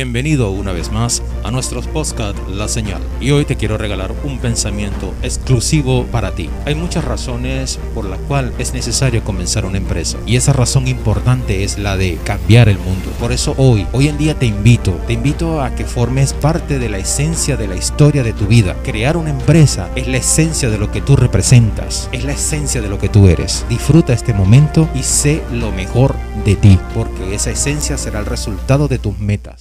Bienvenido una vez más a nuestros podcast La Señal y hoy te quiero regalar un pensamiento exclusivo para ti. Hay muchas razones por las cuales es necesario comenzar una empresa y esa razón importante es la de cambiar el mundo. Por eso hoy, hoy en día te invito, te invito a que formes parte de la esencia de la historia de tu vida. Crear una empresa es la esencia de lo que tú representas, es la esencia de lo que tú eres. Disfruta este momento y sé lo mejor de ti, porque esa esencia será el resultado de tus metas.